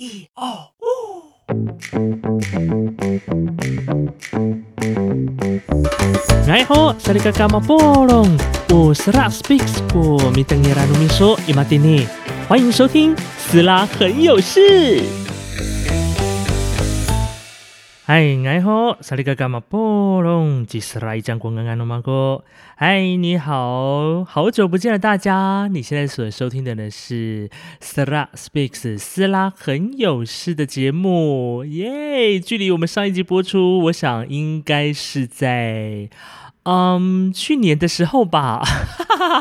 一二五。哎吼，萨利嘎嘎马波隆，我是拉 speaks 过米登耶拉努米索伊马蒂尼，欢迎收听斯拉很有事。嗨，你好，萨利嘎嘎马波隆，吉斯拉伊江光安安诺马哥，嗨，你好，好久不见了，大家。你现在所收听的呢是斯拉 speaks 斯拉很有事的节目，耶！距离我们上一集播出，我想应该是在。嗯，去年的时候吧，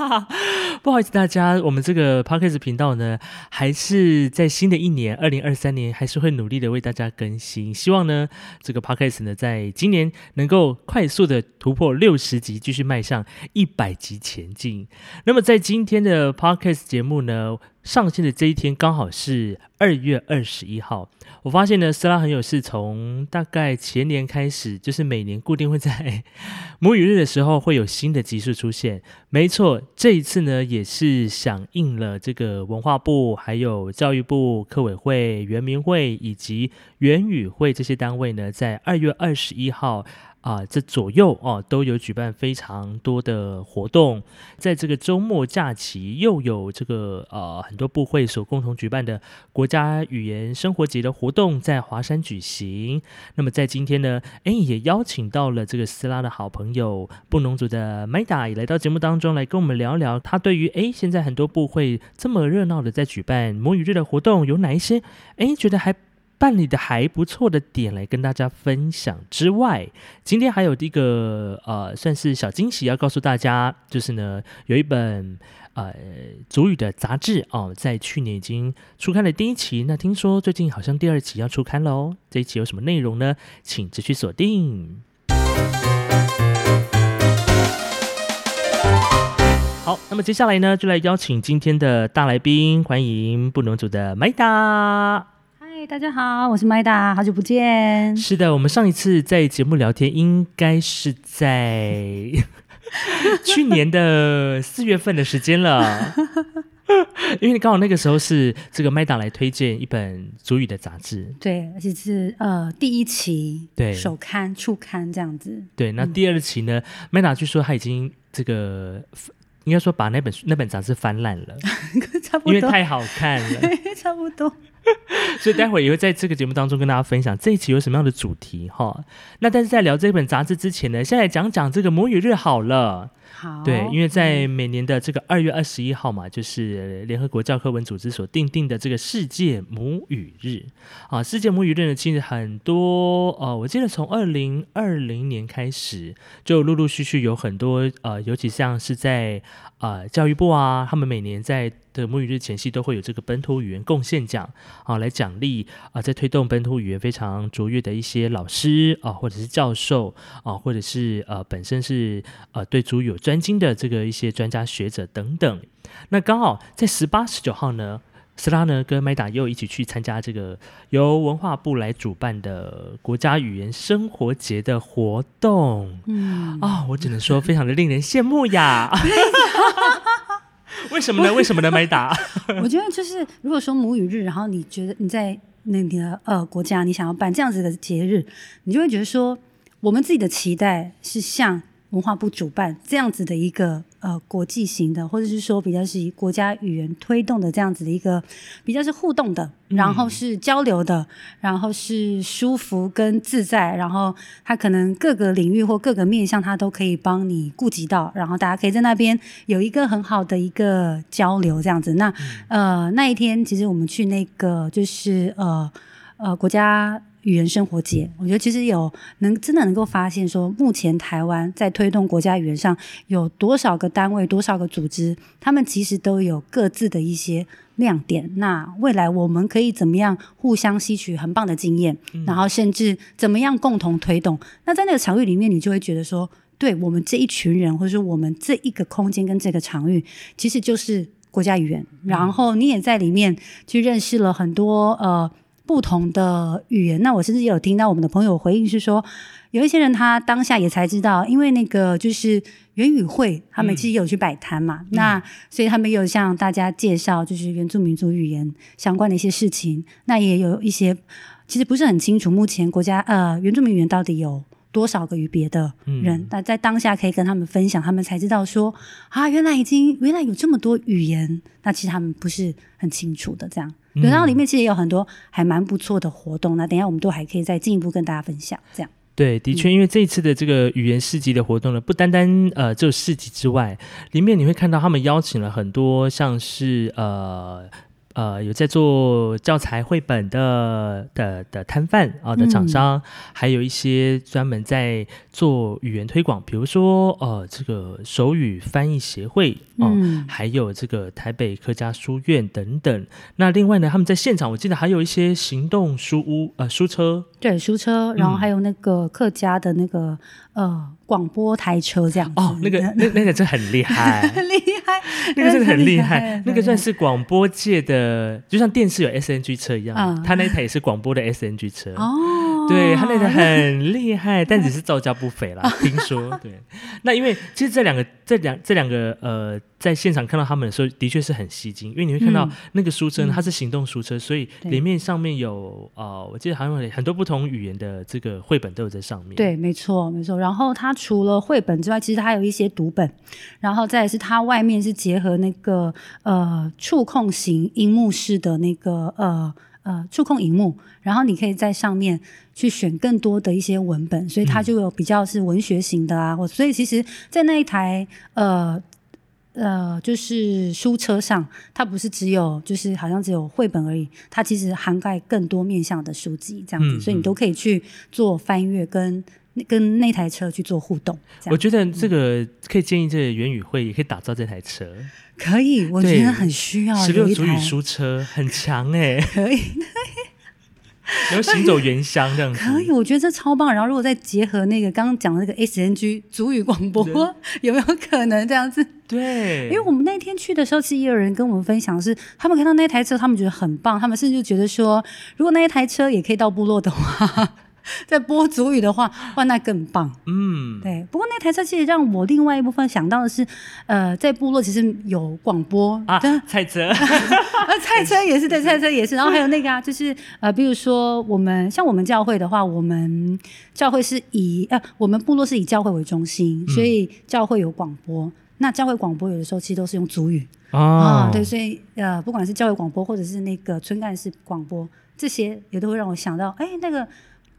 不好意思大家，我们这个 podcast 频道呢，还是在新的一年二零二三年，还是会努力的为大家更新。希望呢，这个 podcast 呢，在今年能够快速的突破六十集，继续迈向一百集前进。那么在今天的 podcast 节目呢，上线的这一天刚好是二月二十一号。我发现呢，斯拉很有事，从大概前年开始，就是每年固定会在 母语日的时候会有新的集数出现。没错，这一次呢，也是响应了这个文化部、还有教育部、科委会、原民会以及原语会这些单位呢，在二月二十一号。啊，这左右哦都有举办非常多的活动，在这个周末假期又有这个呃很多部会所共同举办的国家语言生活节的活动在华山举行。那么在今天呢，哎也邀请到了这个斯拉的好朋友布农族的 Maida 也来到节目当中来跟我们聊聊，他对于哎现在很多部会这么热闹的在举办母语日的活动有哪一些哎觉得还。办理的还不错的点来跟大家分享之外，今天还有一个呃，算是小惊喜要告诉大家，就是呢，有一本呃主语的杂志哦，在去年已经出刊了第一期，那听说最近好像第二期要出刊了哦。这一期有什么内容呢？请持续锁定。好，那么接下来呢，就来邀请今天的大来宾，欢迎不能组的麦达。嗨，大家好，我是麦达，好久不见。是的，我们上一次在节目聊天，应该是在 去年的四月份的时间了，因为刚好那个时候是这个麦达来推荐一本主语的杂志，对，而且是呃第一期，对，首刊、初刊这样子。对，那第二期呢，麦达据说他已经这个。应该说把那本那本杂志翻烂了，差不多，因为太好看了，差不多。所以待会也会在这个节目当中跟大家分享这一期有什么样的主题哈。那但是在聊这本杂志之前呢，先来讲讲这个母语日好了。好，对，因为在每年的这个二月二十一号嘛，就是联合国教科文组织所定定的这个世界母语日啊。世界母语日呢，其实很多呃，我记得从二零二零年开始，就陆陆续续有很多呃，尤其像是在呃教育部啊，他们每年在的母语日前夕都会有这个本土语言贡献奖啊，来奖励啊，在推动本土语言非常卓越的一些老师啊，或者是教授啊，或者是呃本身是呃对主语有专精的这个一些专家学者等等。那刚好在十八、十九号呢，斯拉呢跟麦达又一起去参加这个由文化部来主办的国家语言生活节的活动。嗯啊，我只能说非常的令人羡慕呀。为什么呢？为什么呢？麦达？我觉得就是，如果说母语日，然后你觉得你在那个呃国家，你想要办这样子的节日，你就会觉得说，我们自己的期待是像。文化部主办这样子的一个呃国际型的，或者是说比较是以国家语言推动的这样子的一个比较是互动的，然后是交流的，然后是舒服跟自在，然后它可能各个领域或各个面向它都可以帮你顾及到，然后大家可以在那边有一个很好的一个交流这样子。那呃那一天其实我们去那个就是呃呃国家。语言生活节，我觉得其实有能真的能够发现说，目前台湾在推动国家语言上有多少个单位、多少个组织，他们其实都有各自的一些亮点。那未来我们可以怎么样互相吸取很棒的经验，然后甚至怎么样共同推动？那在那个场域里面，你就会觉得说，对我们这一群人，或者说我们这一个空间跟这个场域，其实就是国家语言。然后你也在里面去认识了很多呃。不同的语言。那我甚至也有听到我们的朋友回应是说，有一些人他当下也才知道，因为那个就是原语会，他们其实有去摆摊嘛，那所以他们有向大家介绍就是原住民族语言相关的一些事情。那也有一些其实不是很清楚，目前国家呃原住民语言到底有。多少个与别的人，那在当下可以跟他们分享，他们才知道说啊，原来已经原来有这么多语言，那其实他们不是很清楚的。这样，对然后里面其实也有很多还蛮不错的活动，那等一下我们都还可以再进一步跟大家分享。这样，对，的确，因为这一次的这个语言市集的活动呢，不单单呃只有市集之外，里面你会看到他们邀请了很多像是呃。呃，有在做教材绘本的的的摊贩啊的厂商，还有一些专门在做语言推广，比如说呃，这个手语翻译协会哦，还有这个台北客家书院等等。那另外呢，他们在现场，我记得还有一些行动书屋呃书车，对书车，然后还有那个客家的那个呃广播台车这样子。哦，那个那那个真 很厉害，很厉害，那个真的很厉害，那个算是广播界的。呃，就像电视有 SNG 车一样，他那台也是广播的 SNG 车。哦，对他那台很厉害，但只是造价不菲啦。听说，对。那因为其实这两个、这两、这两个呃。在现场看到他们的时候，的确是很吸睛，因为你会看到那个书车，它是行动书车，所以里面上面有呃，我记得好像有很多不同语言的这个绘本都有在上面。对，没错，没错。然后它除了绘本之外，其实它有一些读本，然后再是它外面是结合那个呃触控型荧幕式的那个呃呃触控荧幕，然后你可以在上面去选更多的一些文本，所以它就有比较是文学型的啊，或所以其实，在那一台呃。呃，就是书车上，它不是只有，就是好像只有绘本而已，它其实涵盖更多面向的书籍，这样子，所以你都可以去做翻阅，跟跟那台车去做互动。我觉得这个可以建议这个元宇会也可以打造这台车，可以，我觉得很需要十六足语书车，很强哎，可以。然后行走原乡这样子，可以，我觉得这超棒。然后如果再结合那个刚刚讲的那个 SNG 主语广播，有没有可能这样子？对，因为我们那天去的时候，其实也有人跟我们分享，是他们看到那台车，他们觉得很棒，他们甚至就觉得说，如果那一台车也可以到部落的话。在播主语的话，哇，那更棒。嗯，对。不过那台车其实让我另外一部分想到的是，呃，在部落其实有广播啊，菜车，菜车也是对，菜车也是。然后还有那个啊，就是呃，比如说我们像我们教会的话，我们教会是以呃，我们部落是以教会为中心，所以教会有广播。那教会广播有的时候其实都是用主语啊，对，所以呃，不管是教会广播或者是那个村干事广播，这些也都会让我想到，哎，那个。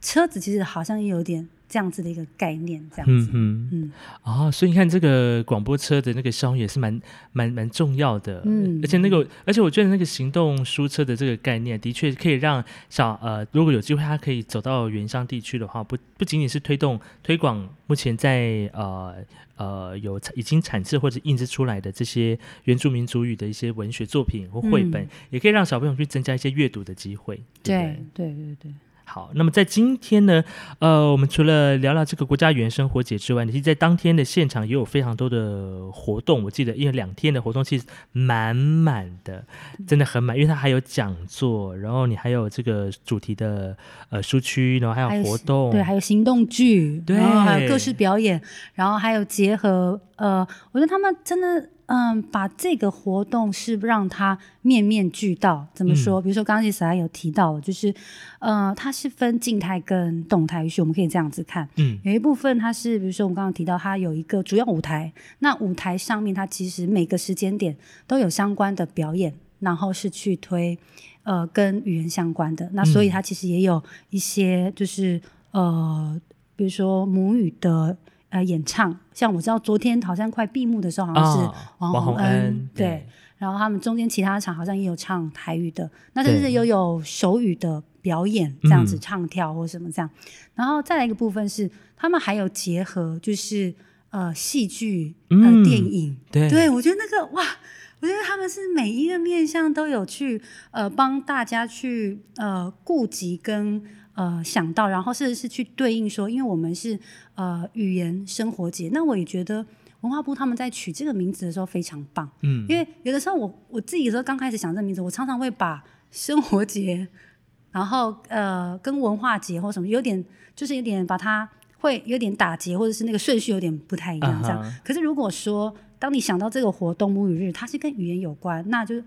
车子其实好像也有点这样子的一个概念，这样子，嗯嗯。啊，所以你看这个广播车的那个效用也是蛮蛮蛮重要的，嗯，而且那个，而且我觉得那个行动书车的这个概念，的确可以让小呃，如果有机会，他可以走到原乡地区的话，不不仅仅是推动推广目前在呃呃有已经产制或者印制出来的这些原住民族语的一些文学作品或绘本，也可以让小朋友去增加一些阅读的机会，对对对对。好，那么在今天呢，呃，我们除了聊聊这个国家原生活节之外，其实在当天的现场也有非常多的活动。我记得因为两天的活动其实满满的，真的很满，因为它还有讲座，然后你还有这个主题的呃书区，然后还有活动，对，还有行动剧，对，还有各式表演，然后还有结合呃，我觉得他们真的。嗯，把这个活动是让它面面俱到。怎么说？比如说，刚刚其实还有提到，就是，呃，它是分静态跟动态，于是我们可以这样子看。嗯，有一部分它是，比如说我们刚刚提到，它有一个主要舞台，那舞台上面它其实每个时间点都有相关的表演，然后是去推，呃，跟语言相关的。那所以它其实也有一些，就是呃，比如说母语的。呃，演唱。像我知道，昨天好像快闭幕的时候，好像是王洪恩对，然后他们中间其他场好像也有唱台语的，那甚至又有手语的表演，这样子唱跳或什么这样。然后再来一个部分是，他们还有结合就是呃戏剧呃电影，对，对我觉得那个哇，我觉得他们是每一个面向都有去呃帮大家去呃顾及跟。呃，想到，然后甚至是去对应说，因为我们是呃语言生活节，那我也觉得文化部他们在取这个名字的时候非常棒，嗯，因为有的时候我我自己的时候刚开始想这个名字，我常常会把生活节然后呃跟文化节或什么有点就是有点把它会有点打结，或者是那个顺序有点不太一样这样。可是如果说当你想到这个活动母语日，它是跟语言有关，那就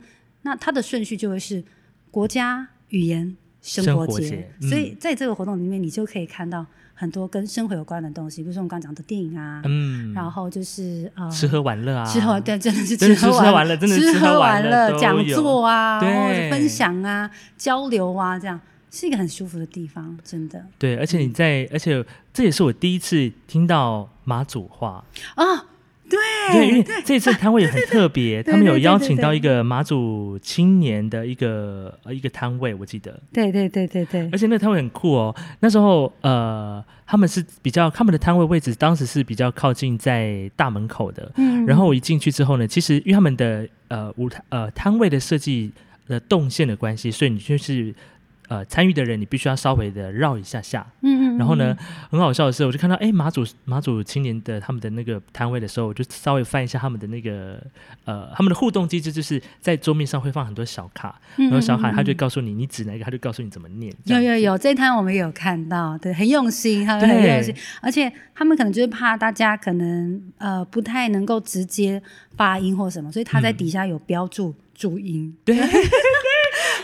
那它的顺序就会是国家语言生活节。活节嗯所以在这个活动里面，你就可以看到很多跟生活有关的东西，比如说我们刚刚讲的电影啊，嗯，然后就是呃吃喝玩乐啊，吃喝对，真的是 真的是吃喝玩乐真的吃吃喝喝玩乐讲座啊，对或者分享啊、交流啊，这样是一个很舒服的地方，真的对，而且你在，而且这也是我第一次听到马祖话。啊，对对，因为这次摊位也很特别，他们有邀请到一个马祖青年的一个呃一个摊位，我记得，对对对对对而且那个摊位很酷哦。那时候呃，他们是比较他们的摊位位置当时是比较靠近在大门口的。嗯然后我一进去之后呢，其实因为他们的呃舞台呃摊位的设计的动线的关系，所以你就是呃参与的人，你必须要稍微的绕一下下。嗯嗯，然后呢，很好笑的是，我就看到哎马祖马祖青年的他们的那个摊位的时候，我就稍微翻一下他们的那个呃他们的互动机制，就是在桌面上会放很多小卡，嗯，然后小卡他就告诉你你指哪一个，他就告诉你怎么念。有有有，这一摊我们有看到，对，很用心，他们很用心，而且他们可能就是怕大家可能呃不太能够直接发音或什么，所以他在嗯。底下有标注注音，对，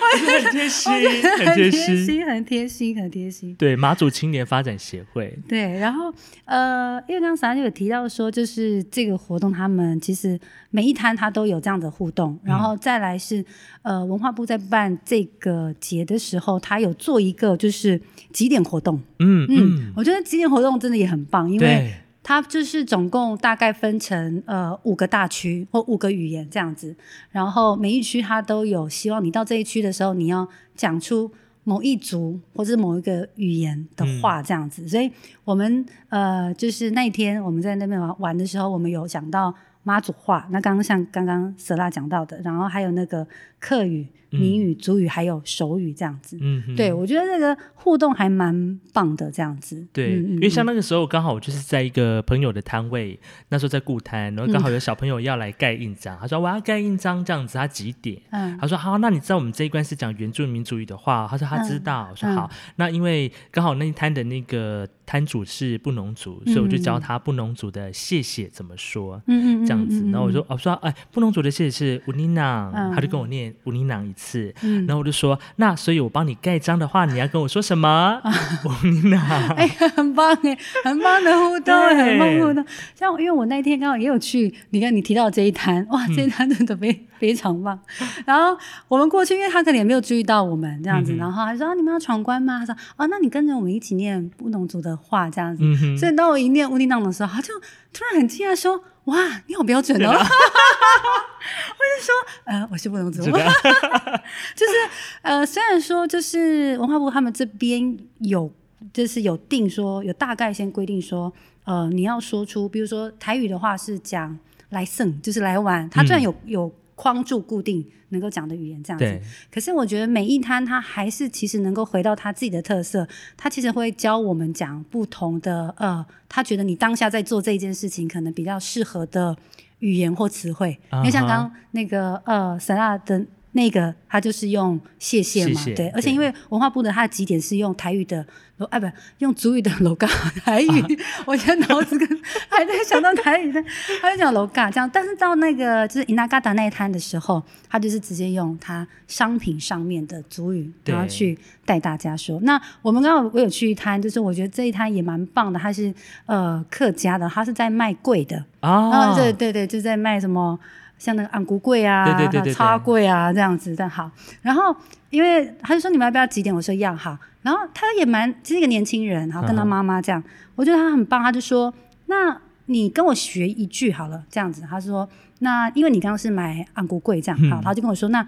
很贴心，很贴贴心。很贴心，很贴心。对，马祖青年发展协会，对，然后呃，因为刚才就有提到说，就是这个活动，他们其实每一摊他都有这样的互动，然后再来是呃，文化部在办这个节的时候，他有做一个就是几点活动，嗯嗯，嗯，我觉得几点活动真的也很棒，因为对，它就是总共大概分成呃五个大区或五个语言这样子，然后每一区它都有希望你到这一区的时候，你要讲出某一族或者是某一个语言的话这样子。所以我们呃就是那一天我们在那边玩玩的时候，我们有讲到妈祖话，那刚刚像刚刚舍拉讲到的，然后还有那个客语、闽语、族语还有手语这样子。嗯哼对，我觉得这个互动还蛮棒的，这样子。对，因为像嗯那个时候刚好我就是在一个朋友的摊位，那时候在固摊，然后刚好有小朋友要来盖印章，他说我要盖印章这样子，他几点？嗯他说好，那你知道我们这一关是讲原住民族语的话？他说他知道。我说嗯好，那因为刚好那一摊的那个摊主是布农族，所以我就教他布农族的谢谢怎么说。嗯嗯这样子，然后我说，我说，哎，布农族的谢谢是乌尼囊，嗯他就跟我念乌尼囊一次，嗯然后我就说，那所以我帮你盖章的话，你要跟我说什么？乌尼囊，哎，很棒哎，很棒的互动，对很棒的互动。像因为我那天刚好也有去，你看你提到这一摊，哇，嗯这一摊真的非、非常棒。然后我们过去，因为他可能也没有注意到我们这样子，嗯然后他说、啊、你们要闯关吗？他说哦，那你跟着我们一起念布农族的话这样子。嗯，所以当我一念乌尼囊的时候，他就突然很惊讶说：“哇，你好标准哦！” 我就说：“呃，我是布农族。”这个 就是呃，虽然说就是文化部他们这边有，就是有定说有大概先规定说，呃，你要说出，比如说台语的话是讲来胜，就是来玩，他虽然有、有框住固定能够讲的语言这样子，，可是我觉得每一摊它还是其实能够回到它自己的特色，它其实会教我们讲不同的呃，他觉得你当下在做这件事情可能比较适合的语言或词汇，因为像刚刚那个呃萨拉的。那个他就是用谢谢嘛，谢谢对，而且因为文化部的它的几点是用台语的，哎不，用族语的楼嘎台语，我现在脑子跟还在想到台语的，他就讲楼嘎这样，但是到那个就是伊那嘎达那一摊的时候，他就是直接用他商品上面的族语，对然后去带大家说。那我们刚刚我有去一摊，就是我觉得这一摊也蛮棒的，它是呃客家的，它是在卖贵的，啊，啊，对对对，就在卖什么像那个昂古柜啊，对对对对对叉柜啊这样子，但好。然后因为他就说你们要不要几点？我说要好。然后他也蛮是一个年轻人，然后跟他妈妈这样，我觉得他很棒。他就说，那你跟我学一句好了，这样子。他说，那因为你刚刚是买昂菇柜这样，好，嗯他就跟我说，那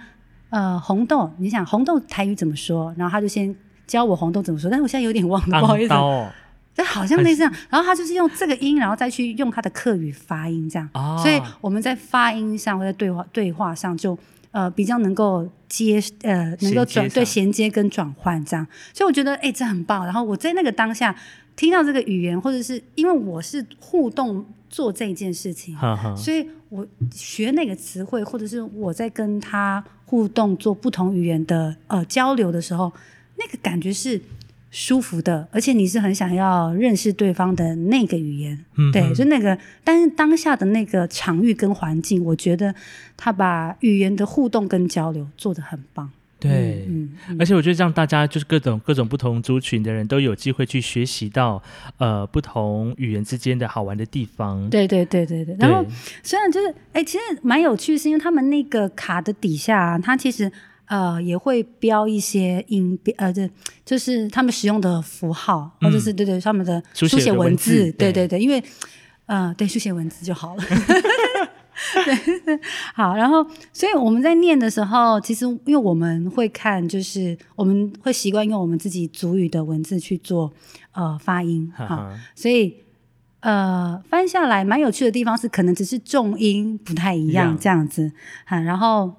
呃红豆，你想红豆台语怎么说？然后他就先教我红豆怎么说，但是我现在有点忘了，不好意思。昂刀哦对，好像类似这样。然后他就是用这个音，然后再去用他的客语发音这样。啊所以我们在发音上或在对话对话上就呃比较能够接呃能够转对衔接跟转换这样。所以我觉得哎、这很棒。然后我在那个当下听到这个语言，或者是因为我是互动做这件事情，所以我学那个词汇，或者是我在跟他互动做不同语言的呃交流的时候，那个感觉是舒服的，而且你是很想要认识对方的那个语言。对，嗯对就那个，但是当下的那个场域跟环境，我觉得他把语言的互动跟交流做得很棒。对，嗯，嗯而且我觉得让大家就是各种各种不同族群的人都有机会去学习到呃不同语言之间的好玩的地方。对对对对对。然后虽然就是，哎，其实蛮有趣，是因为他们那个卡的底下、啊，它其实呃也会标一些音标，呃，这就是他们使用的符号，或者是对对他们的嗯书写文文字对对对对，因为呃对书写文字就好了。对，好，然后，所以我们在念的时候，其实因为我们会看，就是我们会习惯用我们自己族语的文字去做呃发音，哈，所以呃，翻下来蛮有趣的地方是，可能只是重音不太一样这样子，哈，然后。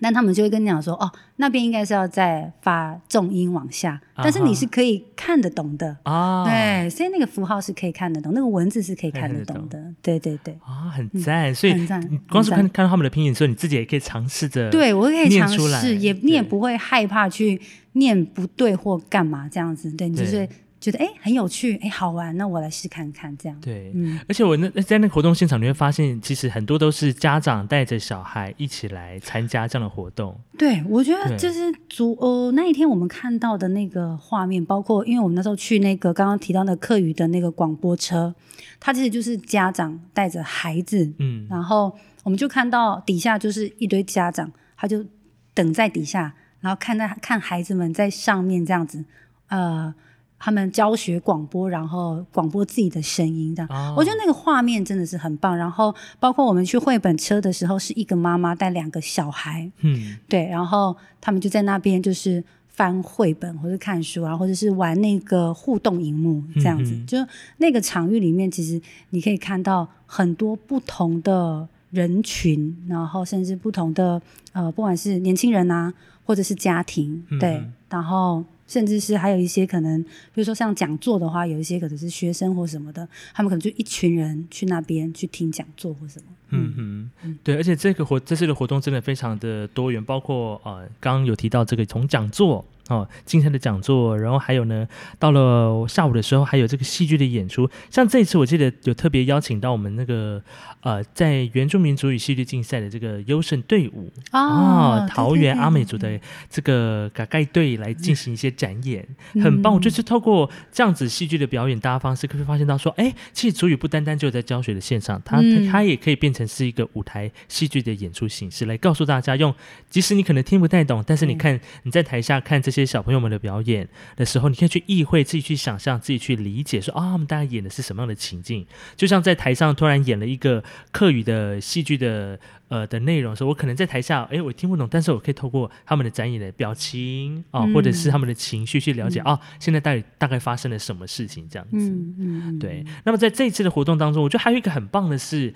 但他们就会跟你讲说，哦，那边应该是要再发重音往下，但是你是可以看得懂的，啊，对，所以那个符号是可以看得懂，那个文字是可以看得懂的，对对对，啊，很赞。所以你光是看看到他们的拼音的时候，你自己也可以尝试着对我可以尝试，也你也不会害怕去念不对或干嘛这样子，对你就是觉得哎很有趣，哎好玩，那我来试看看这样，对。嗯，而且我那在那个活动现场，你会发现，其实很多都是家长带着小孩一起来参加这样的活动。对，我觉得就是足呃那一天我们看到的那个画面，包括因为我们那时候去那个刚刚提到的课余的那个广播车，它其实就是家长带着孩子，嗯，然后我们就看到底下就是一堆家长，他就等在底下，然后看到看孩子们在上面这样子，呃，他们教学广播，然后广播自己的声音这样。哦我觉得那个画面真的是很棒。然后包括我们去绘本车的时候，是一个妈妈带两个小孩，嗯，对，然后他们就在那边就是翻绘本或者看书啊，或者是玩那个互动荧幕这样子。就那个场域里面，其实你可以看到很多不同的人群，然后甚至不同的呃，不管是年轻人啊，或者是家庭，对，嗯然后。甚至是还有一些可能，比如说像讲座的话，有一些可能是学生或什么的，他们可能就一群人去那边去听讲座或什么。嗯哼，对，而且这个活这次的活动真的非常的多元，包括呃，刚刚有提到这个从讲座哦，精彩的讲座，然后还有呢，到了下午的时候还有这个戏剧的演出，像这一次我记得有特别邀请到我们那个呃，在原住民族语戏剧竞赛的这个优胜队伍哦，对桃园阿美族的这个嘎盖队来进行一些展演，嗯很棒。我就是透过这样子戏剧的表演，大家方式可以发现到说，哎，其实主语不单单只有在教学的线上，它、嗯它也可以变成是一个舞台戏剧的演出形式，来告诉大家用，即使你可能听不太懂，但是你看你在台下看这些小朋友们的表演的时候，你可以去意会，自己去想象，自己去理解说，啊，他们大概演的是什么样的情境，就像在台上突然演了一个课语的戏剧的呃的内容的时候，我可能在台下，哎，我听不懂，但是我可以透过他们的展演的表情啊、嗯。或者是他们的情绪去了解，啊，现在大概大概发生了什么事情这样子。对，那么在这一次的活动当中，我觉得还有一个很棒的是，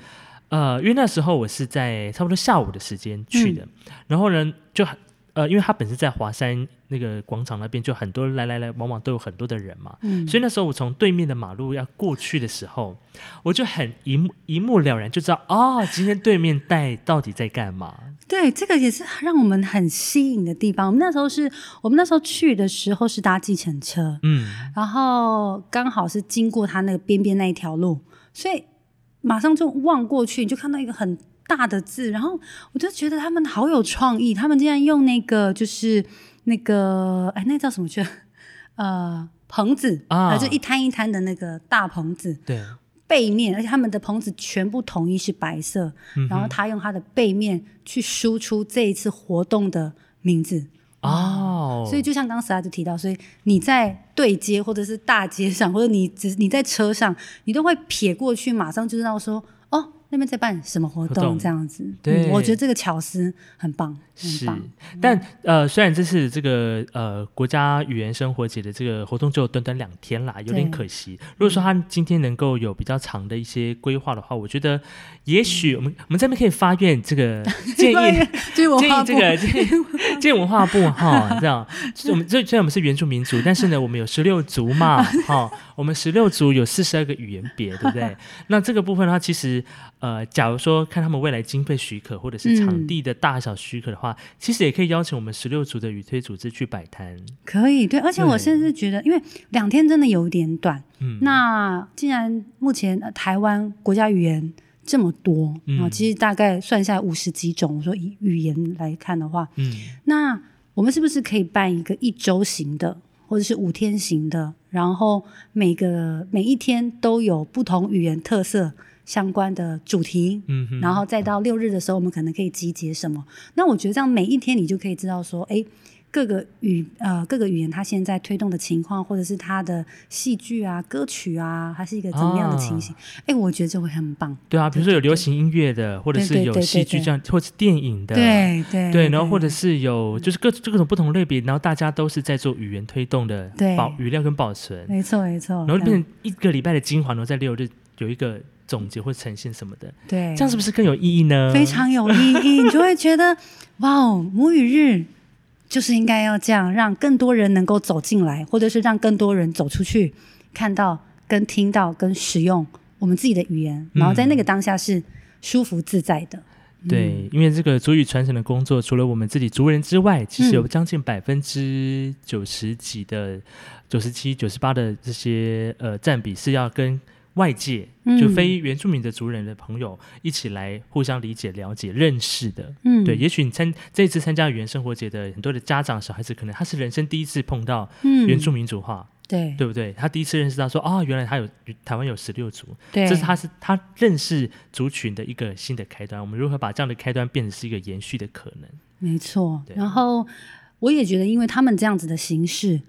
呃，因为那时候我是在差不多下午的时间去的，然后呢，就很呃，因为他本身在华山那个广场那边，就很多来来来往往都有很多的人嘛，嗯所以那时候我从对面的马路要过去的时候，我就很一目一目了然，就知道哦，今天对面带到底在干嘛。对，这个也是让我们很吸引的地方。我们那时候是我们那时候去的时候是搭计程车，嗯，然后刚好是经过他那个边边那一条路，所以马上就望过去，你就看到一个很大的字，然后我就觉得他们好有创意，他们竟然用那个就是那个哎，那叫什么去？呃，棚子啊呃就一摊一摊的那个大棚子，对，背面，而且他们的棚子全部统一是白色，嗯然后他用他的背面去输出这一次活动的名字。哦，所以就像刚刚 s 就提到，所以你在对街或者是大街上，或者你只你在车上，你都会撇过去，马上就知道说，哦，那边在办什么活活动动这样子。对嗯我觉得这个巧思很棒，很是棒。，但呃，虽然这次这个呃国家语言生活节的这个活动只有短短两天啦，有点可惜。如果说他今天能够有比较长的一些规划的话，我觉得也许我们我们这边可以发愿这个 建议。建议这个建议 建文化部哈，这样，我们这虽然我们是原住民族，但是呢，我们有十六族嘛，哈，我们十六族有四十二个语言别，对不对？那这个部分的话，其实呃，假如说看他们未来经费许可或者是场嗯地的大小许可的话，其实也可以邀请我们十六组的语推组织去摆摊。可以，对，而且我甚至觉得，因为两天真的有点短。嗯，那既然目前、呃台湾国家语言这么多啊、嗯其实大概算下来五十几种，我说以语言来看的话，嗯。那我们是不是可以办一个一周型的，或者是五天型的，然后每个每一天都有不同语言特色相关的主题，嗯哼，然后再到六日的时候，我们可能可以集结什么？那我觉得这样每一天你就可以知道说，哎，各个语呃各个语言它现在推动的情况，或者是它的戏剧啊、歌曲啊，它是一个怎么样的情形？哎、我觉得这会很棒。对啊，比如说有流行音乐的，或者是有戏剧这样，或是电影的，对对对，然后或者是有就是各各种不同类别，然后大家都是在做语言推动的对。保语料跟保存，没错没错，然后变成一个礼拜的精华，然后在六日有一个总结或呈现什么的，对，这样是不是更有意义呢？非常有意义？你就会觉得哇哦，母语日就是应该要这样，让更多人能够走进来，或者是让更多人走出去，看到、跟听到、跟使用我们自己的语言，然后在那个当下是舒服自在的。对，因为这个族语传承的工作，除了我们自己族人之外，其实有嗯将近百分之九十几的、九十七、九十八的这些呃占比是要跟外界，嗯就非原住民的族人的朋友一起来互相理解、了解、认识的。嗯，对，也许你参这次参加语言生活节的很多的家长、小孩子，可能他是人生第一次碰到嗯原住民族化，对对不对？他第一次认识到说，哦，原来他有台湾有十六族，对，这是他是他认识族群的一个新的开端。我们如何把这样的开端变成是一个延续的可能？没错。然后我也觉得，因为他们这样子的形式，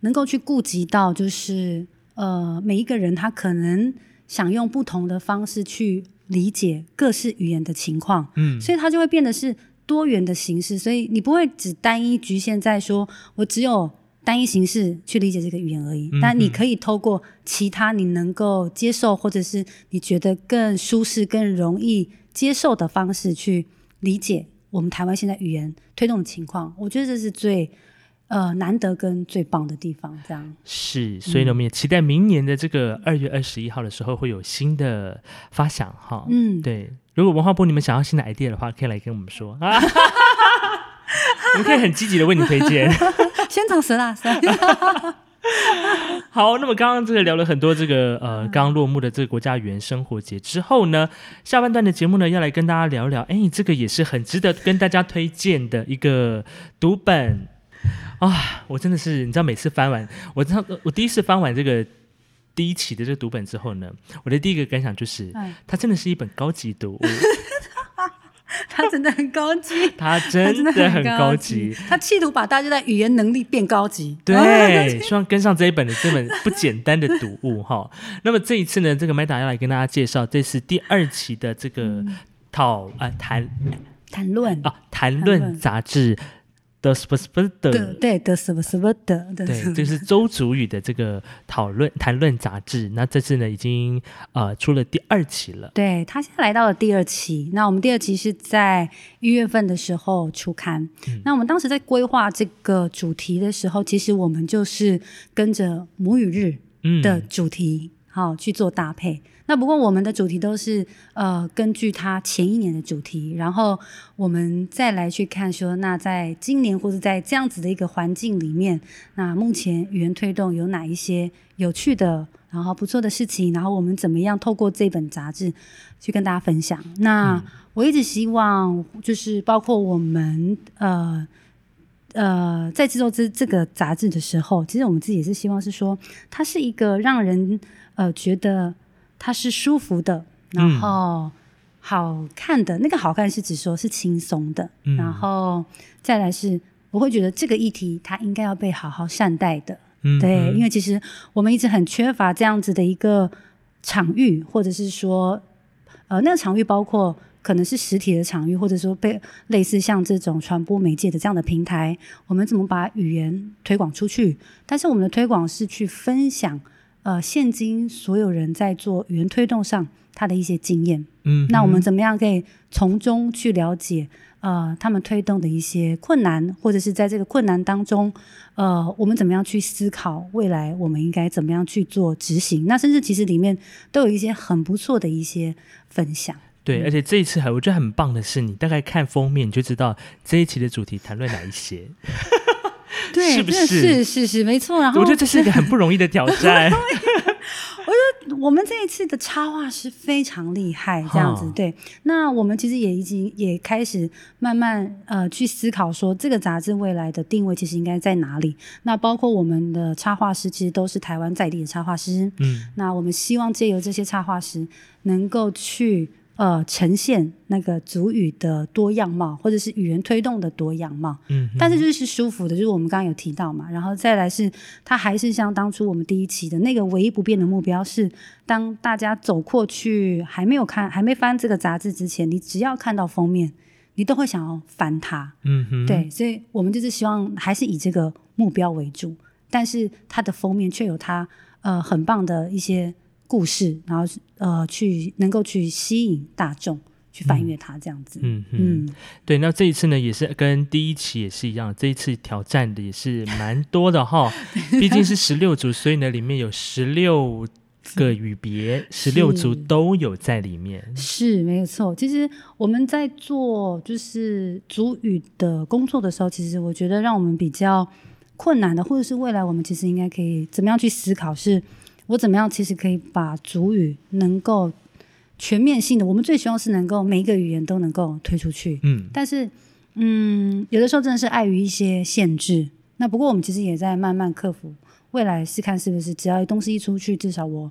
能够去顾及到，就是呃，每一个人他可能想用不同的方式去理解各式语言的情况，嗯，所以他就会变得是多元的形式。所以你不会只单一局限在说我只有单一形式去理解这个语言而已，嗯但你可以透过其他你能够接受，或者是你觉得更舒适、更容易接受的方式去理解我们台湾现在语言推动的情况。我觉得这是最呃难得跟最棒的地方。这样，是，所以呢，我们也期待明年的这个二月二十一号的时候会有新的发想哈。嗯，对，如果文化部你们想要新的 idea 的话，可以来跟我们说啊。我们可以很积极的为你推荐。先从十啦，死啦 好，那么刚刚这个聊了很多这个呃刚刚落幕的这个国家语言生活节之后呢，下半段的节目呢要来跟大家聊聊，哎，这个也是很值得跟大家推荐的一个读本啊！我真的是，你知道，每次翻完，我知道我第一次翻完这个第一期的这个读本之后呢，我的第一个感想就是，哎它真的是一本高级读物，他 真的很高级。它他真的很高级。，他企图把大家的语言能力变高级。哦对，希望跟上这一本的这本不简单的读物哈。那么这一次呢，这个麦达要来跟大家介绍，这是第二期的这个嗯讨啊谈谈论啊谈论论杂志的 s p e 的的。对的什么什么的的，对，这是周主语的这个讨论谈论杂志。那这次呢，已经呃出了第二期了。对他现在来到了第二期，那我们第二期是在一月份的时候出刊。嗯那我们当时在规划这个主题的时候，其实我们就是跟着母语日嗯的主题好、去做搭配。那不过我们的主题都是呃根据他前一年的主题，然后我们再来去看说，那在今年或者在这样子的一个环境里面，那目前语言推动有哪一些有趣的，然后不错的事情，然后我们怎么样透过这本杂志去跟大家分享。那我一直希望就是包括我们呃。呃，在制作这这个杂志的时候，其实我们自己也是希望是说，它是一个让人呃觉得它是舒服的，然后好看的。那个好看是指说是轻松的，嗯然后再来是我会觉得这个议题它应该要被好好善待的。嗯对，嗯因为其实我们一直很缺乏这样子的一个场域，或者是说，呃，那个场域包括可能是实体的场域，或者说被类似像这种传播媒介的这样的平台，我们怎么把语言推广出去？但是我们的推广是去分享呃现今所有人在做语言推动上他的一些经验。嗯，那我们怎么样可以从中去了解呃他们推动的一些困难，或者是在这个困难当中，呃，我们怎么样去思考未来我们应该怎么样去做执行？那甚至其实里面都有一些很不错的一些分享。对，而且这一次还我觉得很棒的是，你大概看封面你就知道这一期的主题谈论哪一些。对，是不是是是是没错。然后我觉得这是一个很不容易的挑战。我觉得我们这一次的插画师非常厉害，这样子哈对。那我们其实也已经也开始慢慢呃去思考说，这个杂志未来的定位其实应该在哪里？那包括我们的插画师其实都是台湾在地的插画师，嗯，那我们希望借由这些插画师能够去呃呈现那个主语的多样貌，或者是语言推动的多样貌。嗯，但是就是舒服的，就是我们刚刚有提到嘛，然后再来是它还是像当初我们第一期的那个唯一不变的目标是，当大家走过去还没有看还没翻这个杂志之前，你只要看到封面，你都会想要翻它。嗯哼，对，所以我们就是希望还是以这个目标为主，但是它的封面却有它呃很棒的一些故事，然后呃去能够去吸引大众去翻阅它这样子。嗯。嗯，对，那这一次呢，也是跟第一期也是一样，这一次挑战的也是蛮多的哈。毕竟是十六组，所以呢，里面有十六个语别，十六组都有在里面。是没有错。其实我们在做就是主语的工作的时候，其实我觉得让我们比较困难的，或者是未来我们其实应该可以怎么样去思考是，我怎么样其实可以把主语能够全面性的，我们最希望是能够每一个语言都能够推出去。嗯，但是，嗯，有的时候真的是碍于一些限制。那不过我们其实也在慢慢克服。未来是看是不是只要东西一出去，至少我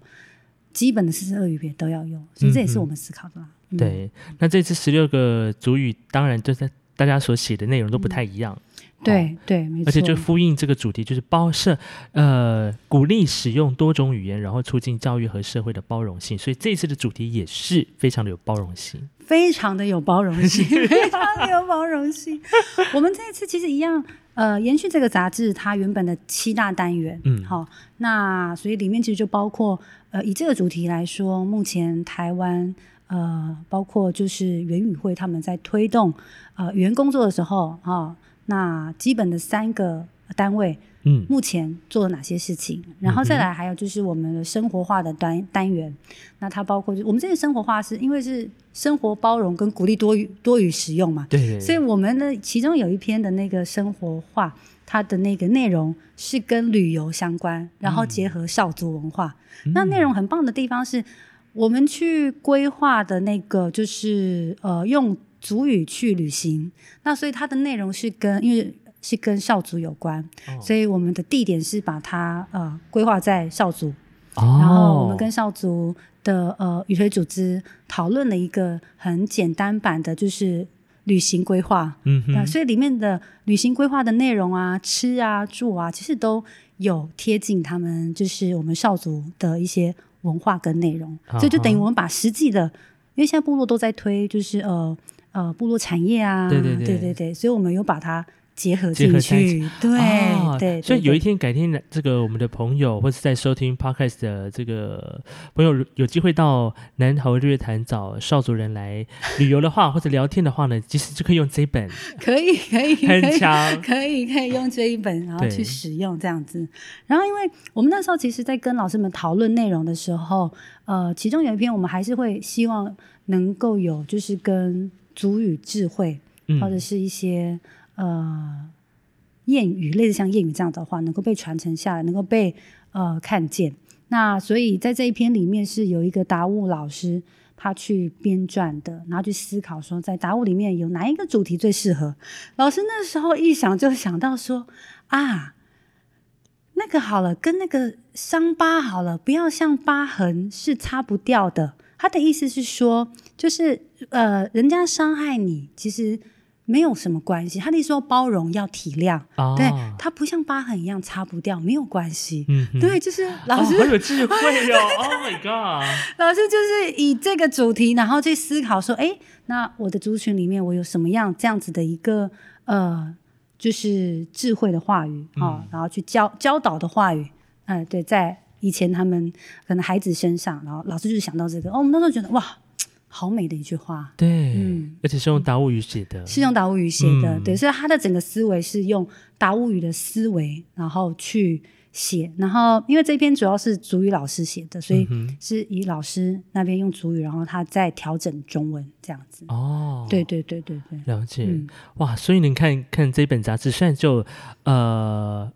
基本的四十二语别都要用，所以这也是我们思考的啦。嗯，对。那这次十六个主语，当然就是大家所写的内容都不太一样。对对，没错。而且就呼应这个主题，就是包社呃鼓励使用多种语言，然后促进教育和社会的包容性。所以这一次的主题也是非常的有包容性。非常的有包容性，非常的有包容性。我们这一次其实一样，呃，延续这个杂志它原本的七大单元，嗯好，那所以里面其实就包括，呃，以这个主题来说，目前台湾。呃，包括就是元语会他们在推动呃语言工作的时候啊、那基本的三个单位嗯。目前做了哪些事情，然后再来还有就是我们的生活化的单单元，那它包括就我们这些生活化是因为是生活包容跟鼓励多语多语使用嘛，对。对对所以我们的其中有一篇的那个生活化，它的那个内容是跟旅游相关，然后结合少族文化。那内容很棒的地方是，我们去规划的那个就是呃用族语去旅行，那所以它的内容是跟因为是跟少族有关，哦。所以我们的地点是把它呃规划在少族，哦，然后我们跟少族的呃语水组织讨论了一个很简单版的，就是旅行规划。那、嗯哼，所以里面的旅行规划的内容啊、吃啊、住啊，其实都有贴近他们就是我们少族的一些文化跟内容，所以就等于我们把实际的，因为现在部落都在推，就是呃呃部落产业啊，对对对。对对对所以我们有把它结合进去，对、哦对，所以有一天。改天呢，这个我们的朋友或是在收听 podcast 的这个朋友有机会到南投日月潭找少族人来旅游的话，或者聊天的话呢，其实就可以用这本，可以 可以很以强。可以可以用这一本，然后去使用这样子。然后，因为我们那时候其实，在跟老师们讨论内容的时候，呃，其中有一篇我们还是会希望能够有，就是跟主语智慧嗯或者是一些呃谚语，类似像谚语这样的话，能够被传承下来，能够被呃看见。那所以在这一篇里面是有一个达悟老师。他去编撰的，然后去思考说，在达悟里面有哪一个主题最适合。老师那时候一想就想到说啊，那个好了，跟那个伤疤好了，不要像疤痕是擦不掉的。他的意思是说，就是呃，人家伤害你，其实没有什么关系。他的意思说包容，要体谅，哦对，它不像疤痕一样擦不掉，没有关系。嗯，对，就是老师、哦、好有智慧哦！Oh my god！老师就是以这个主题，然后去思考说，哎，那我的族群里面，我有什么样这样子的一个呃，就是智慧的话语啊、嗯然后去教教导的话语，嗯、对，在以前他们可能孩子身上，然后老师就是想到这个，哦，我们那时候觉得哇，好美的一句话，对，嗯。而且是用达悟语写的，是用达悟语写的，嗯。对，所以他的整个思维是用达悟语的思维，然后去写，然后因为这篇主要是主语老师写的，所以是以老师那边用主语，然后他再调整中文这样子。哦，对对对对对，了解，嗯。哇，所以你看看这本杂志，虽然就呃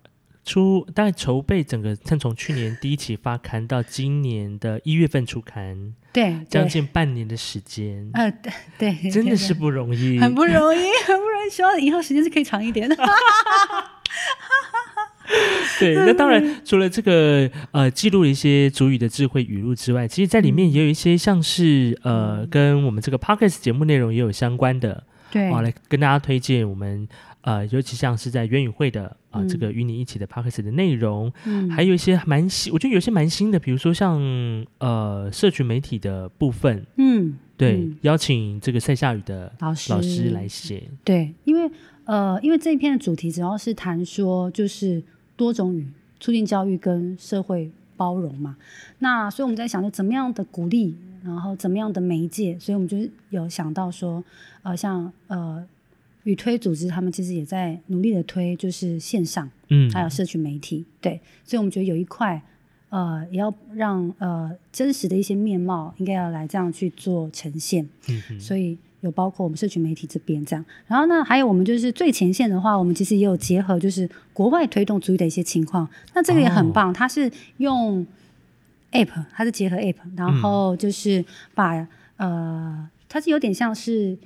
出大概筹备整个，像从去年第一期发刊到今年的一月份出刊，对对，将近半年的时间，呃，对对，真的是不容易，很不容易，很不容易，希望以后时间是可以长一点的。对，那当然，除了这个呃记录了一些主语的智慧语录之外，其实在里面也有一些像是呃跟我们这个 podcast 节目内容也有相关的，对。哦，来跟大家推荐我们呃，尤其像是在元语会的啊、嗯这个与你一起的 podcast 的内容，嗯。还有一些蛮新，我觉得有些蛮新的，比如说像呃社群媒体的部分，嗯，对，嗯。邀请这个赛夏语的老师老师来写，对，因为呃，因为这一篇的主题主要是谈说就是多种语促进教育跟社会包容嘛。那所以我们在想说怎么样的鼓励，然后怎么样的媒介，所以我们就有想到说，呃，像呃语推组织他们其实也在努力的推，就是线上嗯，还有社群媒体，对，所以我们觉得有一块。呃，也要让呃真实的一些面貌，应该要来这样去做呈现。嗯哼所以有包括我们社群媒体这边这样。然后呢，还有我们就是最前线的话，我们其实也有结合就是国外推动主义的一些情况。那这个也很棒，它是用 app，它是结合 app，然后就是把、呃，它是有点像是。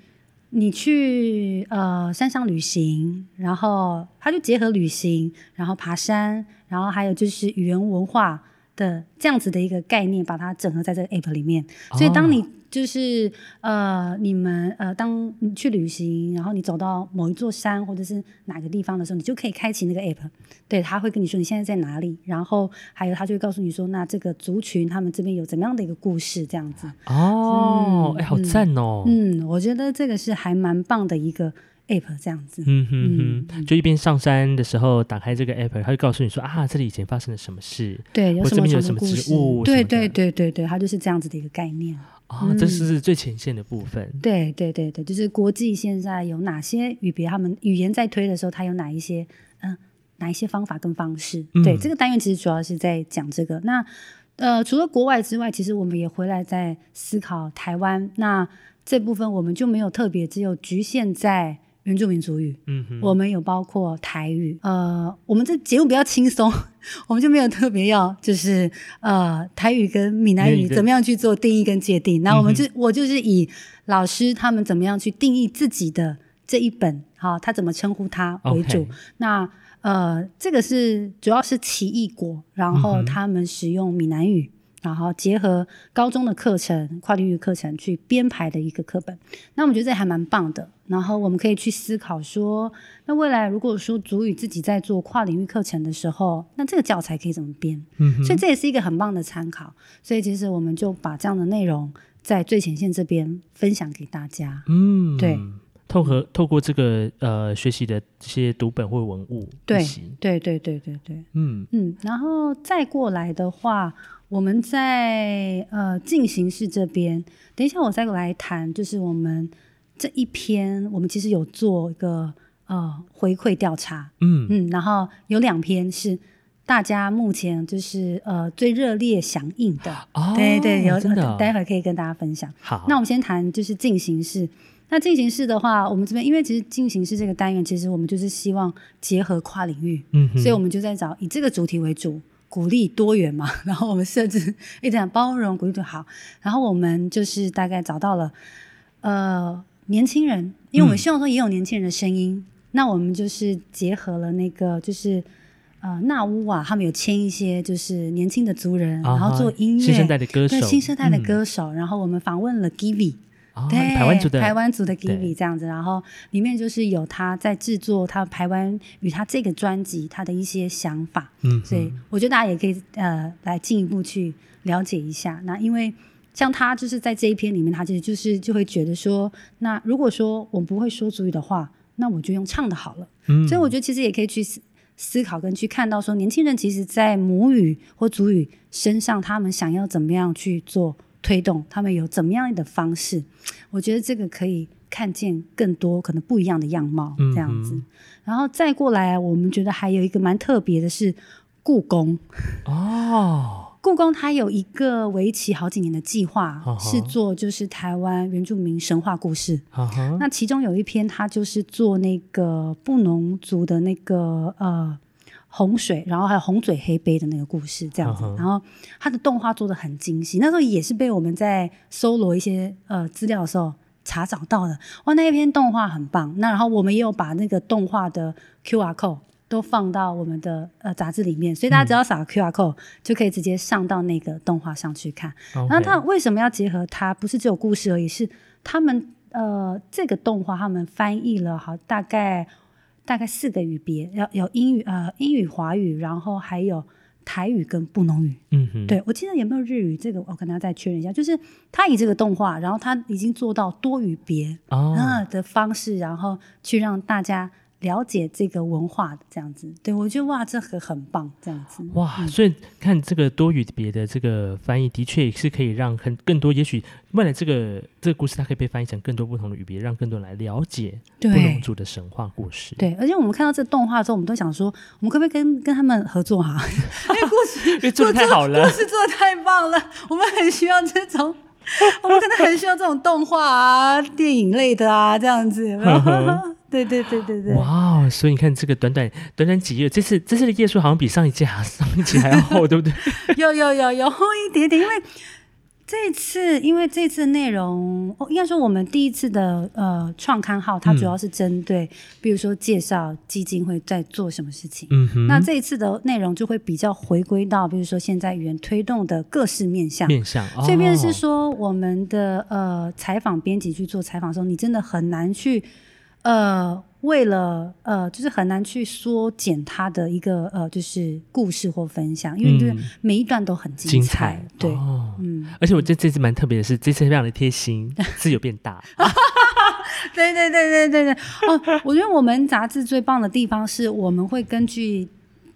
你去呃山上旅行，然后它就结合旅行，然后爬山，然后还有就是语言文化的这样子的一个概念，把它整合在这个 app 里面。所以当你就是呃，你们呃，当你去旅行，然后你走到某一座山或者是哪个地方的时候，你就可以开启那个 app，对，他会跟你说你现在在哪里，然后还有他就会告诉你说，那这个族群他们这边有怎么样的一个故事，这样子。哦，哎、好赞哦，嗯，我觉得这个是还蛮棒的一个 app，这样子。嗯哼哼，就一边上山的时候打开这个 app，它就告诉你说啊，这里以前发生了什么事对，有或什么这边有什么植物？对对对对对，它就是这样子的一个概念。啊、这是最前线的部分。对对对对，就是国际现在有哪些语别，他们语言在推的时候，它有哪一些嗯、哪一些方法跟方式？嗯对，这个单元其实主要是在讲这个。那呃，除了国外之外，其实我们也回来在思考台湾。那这部分我们就没有特别，只有局限在原住民族语。嗯哼，我们有包括台语，呃，我们这节目比较轻松，我们就没有特别要就是呃台语跟闽南语怎么样去做定义跟界定。那我们就、我就是以老师他们怎么样去定义自己的这一本，好、他怎么称呼它为主。那呃，这个是主要是奇异果，然嗯后他们使用闽南语。然后结合高中的课程、跨领域课程去编排的一个课本，那我们觉得这还蛮棒的。然后我们可以去思考说，那未来如果说主语自己在做跨领域课程的时候，那这个教材可以怎么编？嗯，所以这也是一个很棒的参考。所以其实我们就把这样的内容在最前线这边分享给大家。嗯，对，透过透过这个呃学习的这些读本或文物，对对对对对对，嗯嗯，然后再过来的话，我们在呃进行式这边，等一下我再来谈，就是我们这一篇，我们其实有做一个呃回馈调查，嗯。嗯，然后有两篇是大家目前就是呃最热烈响应的，哦，对对，有真的哦待会儿可以跟大家分享。好，那我们先谈就是进行式。那进行式的话，我们这边因为其实进行式这个单元，其实我们就是希望结合跨领域，嗯，所以我们就在找以这个主题为主，鼓励多元嘛。然后我们设置一直讲包容，鼓励就好。然后我们就是大概找到了呃年轻人，因为我们嗯希望说也有年轻人的声音。那我们就是结合了那个就是。呃，纳乌啊，他们有签一些就是年轻的族人，啊然后做音乐，新生代的歌手，对新生代的嗯歌手。然后我们访问了 Givi，哦对，台湾族的台湾族的 Givi 这样子，然后里面就是有他在制作他台湾与他这个专辑他的一些想法，嗯，所以我觉得大家也可以呃来进一步去了解一下。那因为像他就是在这一篇里面，他其实就是就会觉得说，那如果说我不会说主语的话，那我就用唱的好了。嗯所以我觉得其实也可以去思思考跟去看到说，年轻人其实在母语或主语身上，他们想要怎么样去做推动，他们有怎么样的方式，我觉得这个可以看见更多可能不一样的样貌，嗯这样子。哼然后再过来，我们觉得还有一个蛮特别的是故宫。哦，故宫它有一个为期好几年的计划是做就是台湾原住民神话故事。那其中有一篇，它就是做那个布农族的那个呃洪水，然后还有红嘴黑杯的那个故事这样子。然后它的动画做的很精细，那时候也是被我们在搜罗一些呃资料的时候查找到的。哇，那一篇动画很棒。那然后我们也有把那个动画的 QR code。都放到我们的呃杂志里面，所以大家只要扫 QR code、就可以直接上到那个动画上去看。然后它 OK 为什么要结合它？不是只有故事而已，是他们呃这个动画他们翻译了好大概大概四个语别，要有英语呃英语、华语，然后还有台语跟布农语。嗯哼，对我记得有没有日语？这个我可能要再确认一下。就是他以这个动画，然后他已经做到多语别哦，啊的方式，然后去让大家了解这个文化的这样子。对我觉得哇，这个很棒，这样子。哇，所以看这个多语别的这个翻译，的确也是可以让很更多，也许未来这个这个故事它可以被翻译成更多不同的语别，让更多人来了解布对隆族的神话故事。对，而且我们看到这动画之后，我们都想说，我们可不可以跟跟他们合作哈、因为故事 因为做的太好了故，事做的太棒了，我们很需要这种，我们可能很需要这种动画啊、电影类的啊，这样子。对对对对对。哇哦！所以你看这个短短短短几页，这次这次的页数好像比上一届还上一届还要厚，对不对？有有有有厚一点点，因为这次因为这次内容，哦，应该说我们第一次的呃创刊号，它主要是针对，比如说介绍基金会在做什么事情。嗯哼，那这一次的内容就会比较回归到，比如说现在语言推动的各式面向。面向，所以，便哦是说，我们的呃采访编辑去做采访的时候，你真的很难去呃为了呃，就是很难去缩减它的一个呃，就是故事或分享，因为就是嗯。每一段都很精精彩，对，哦。嗯，而且我觉得这次蛮特别的是，这次非常的贴心，字有变大，对对对对对对。哦，我觉得我们杂志最棒的地方是我们会根据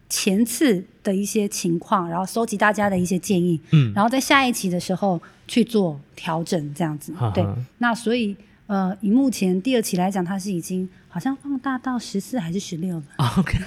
前次的一些情况，然后收集大家的一些建议，嗯，然后在下一期的时候去做调整，这样子哈哈。对，那所以呃，以目前第二期来讲，它是已经好像放大到十四还是十六了。OK，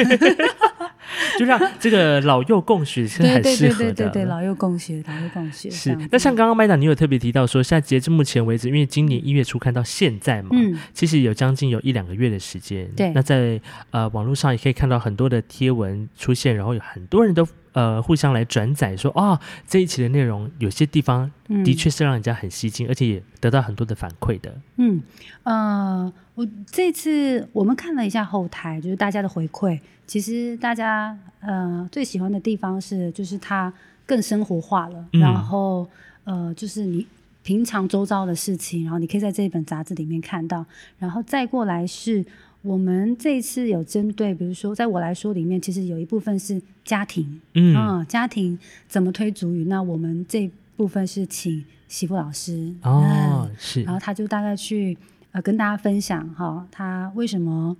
就让这个老幼共学是很适合的。对对对，老幼共学，老幼共学。是，那像刚刚麦达，你有特别提到说，现在截至目前为止，因为今年一月初看到现在嘛，嗯，其实有将近有一两个月的时间。对那在呃网络上也可以看到很多的贴文出现，然后有很多人都呃互相来转载说，哦，这一期的内容有些地方嗯的确是让人家很吸睛，而且也得到很多的反馈的。嗯，呃，我这次我们看了一下后台，就是大家的回馈，其实大家呃最喜欢的地方是，就是它更生活化了，嗯然后呃，就是你平常周遭的事情，然后你可以在这一本杂志里面看到，然后再过来是。我们这一次有针对，比如说，在我来说里面，其实有一部分是家庭，嗯，啊，家庭怎么推主语？那我们这部分是请媳妇老师。哦，嗯。是。然后他就大概去呃跟大家分享哈，他为什么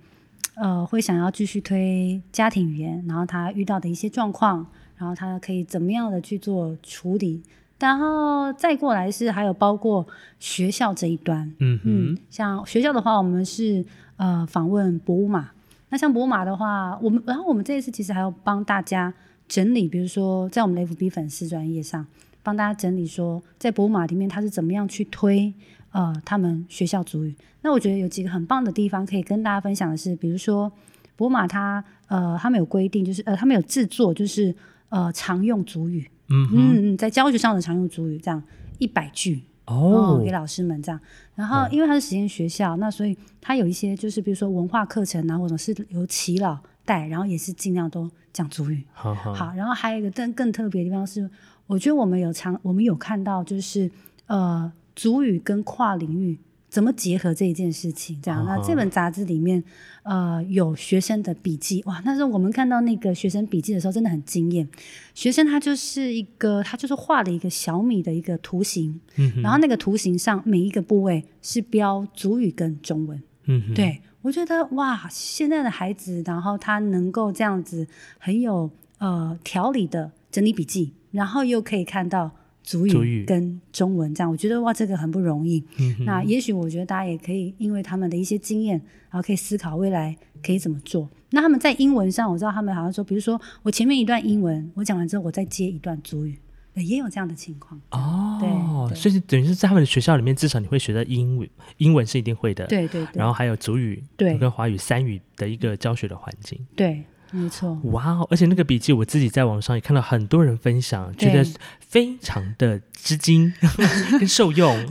呃会想要继续推家庭语言，然后他遇到的一些状况，然后他可以怎么样的去做处理，然后再过来是还有包括学校这一端，嗯嗯哼，，像学校的话，我们是呃访问博物马。那像博物马的话，我们然后我们这一次其实还要帮大家整理，比如说在我们的 FB 粉丝专业上帮大家整理说，在博物马里面他是怎么样去推呃他们学校主语。那我觉得有几个很棒的地方可以跟大家分享的是，比如说博物马它呃他们有规定，就是呃他们有制作就是呃常用主语，嗯嗯，在教学上的常用主语这样一百句。哦给，老师们这样。然后因为它是实验学校，那所以它有一些就是比如说文化课程啊，或者是由耆老带，然后也是尽量都讲主语。好好，好，然后还有一个更更特别的地方是，我觉得我们有常我们有看到就是呃主语跟跨领域。怎么结合这一件事情？这样，那哦这本杂志里面，呃，有学生的笔记，哇！那时候我们看到那个学生笔记的时候，真的很惊艳。学生他就是一个，他就是画了一个小米的一个图形，嗯，然后那个图形上每一个部位是标主语跟中文。嗯，对我觉得哇，现在的孩子，然后他能够这样子很有呃条理的整理笔记，然后又可以看到主主语语跟中文这样，我觉得哇，这个很不容易。嗯那也许我觉得大家也可以因为他们的一些经验，然后可以思考未来可以怎么做。那他们在英文上，我知道他们好像说，比如说我前面一段英文我讲完之后，我再接一段主语，也有这样的情况。哦，所以等于是在他们的学校里面，至少你会学到英文，英文是一定会的。，对对对，然后还有主语对跟华语三语的一个教学的环境。对，没错，哇哦！而且那个笔记我自己在网上也看到很多人分享，觉得非常的吃惊 跟受用。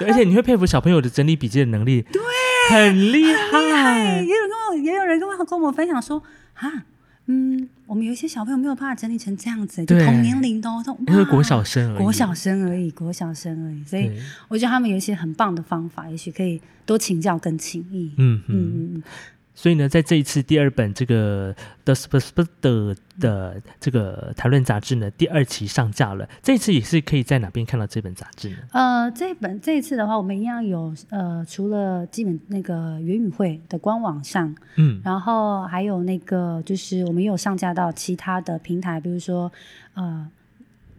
对而且你会佩服小朋友的整理笔记的能力，对，很厉哎，害也。有人跟我，也有人跟我跟我分享说，啊，嗯，我们有一些小朋友没有办法整理成这样子，就同年龄的哦，都因为哇国小生而已，国小生而已，国小生而已，所以，我觉得他们有一些很棒的方法，也许可以多请教跟请益。嗯嗯嗯，所以呢，在这一次第二本这个 The s p s p 的的这个谈论杂志呢，第二期上架了。这一次也是可以在哪边看到这本杂志呢？呃，这本这一次的话，我们一样有呃，除了基本那个元语会的官网上，嗯然后还有那个就是我们也有上架到其他的平台，比如说呃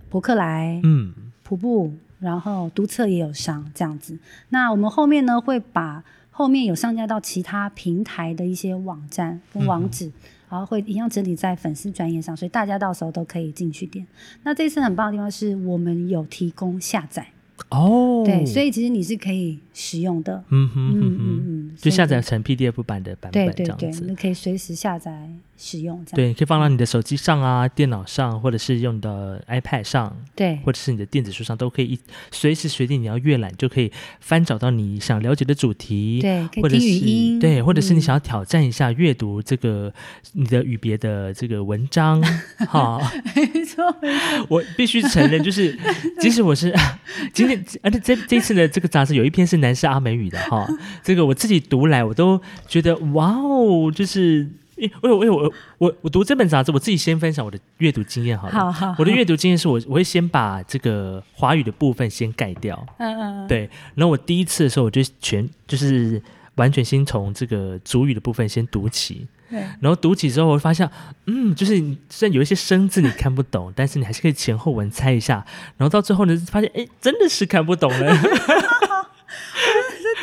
博客来、嗯瀑布，然后读册也有上这样子。那我们后面呢会把后面有上架到其他平台的一些网站跟网址，然后会一样整理在粉丝专业上，所以大家到时候都可以进去点。那这次很棒的地方是我们有提供下载，哦，对，所以其实你是可以使用的。嗯哼嗯嗯哼哼，嗯，就下载成 PDF 版的版本这对对，样子。你可以随时下载使用，这样对，可以放到你的手机上啊、电脑上，或者是用你的 iPad 上，对或者是你的电子书上，都可以一随时随地你要阅览，就可以翻找到你想了解的主题。对，可以或者听语是音，对，或者是你嗯想要挑战一下阅读这个你的语别的这个文章，哈，没错没错，我必须承认，就是 即使我是 今天，而且这这次的这个杂志有一篇是南师阿美语的哈，这个我自己读来我都觉得哇哦，就是。因为我我我我我读这本杂志，我自己先分享我的阅读经验好了。好好，我的阅读经验是我我会先把这个华语的部分先盖掉，嗯嗯，嗯对。然后我第一次的时候，我就全就是完全先从这个主语的部分先读起，对，然后读起之后，我发现，嗯，就是你虽然有一些生字你看不懂，但是你还是可以前后文猜一下。然后到最后呢，发现哎，真的是看不懂了。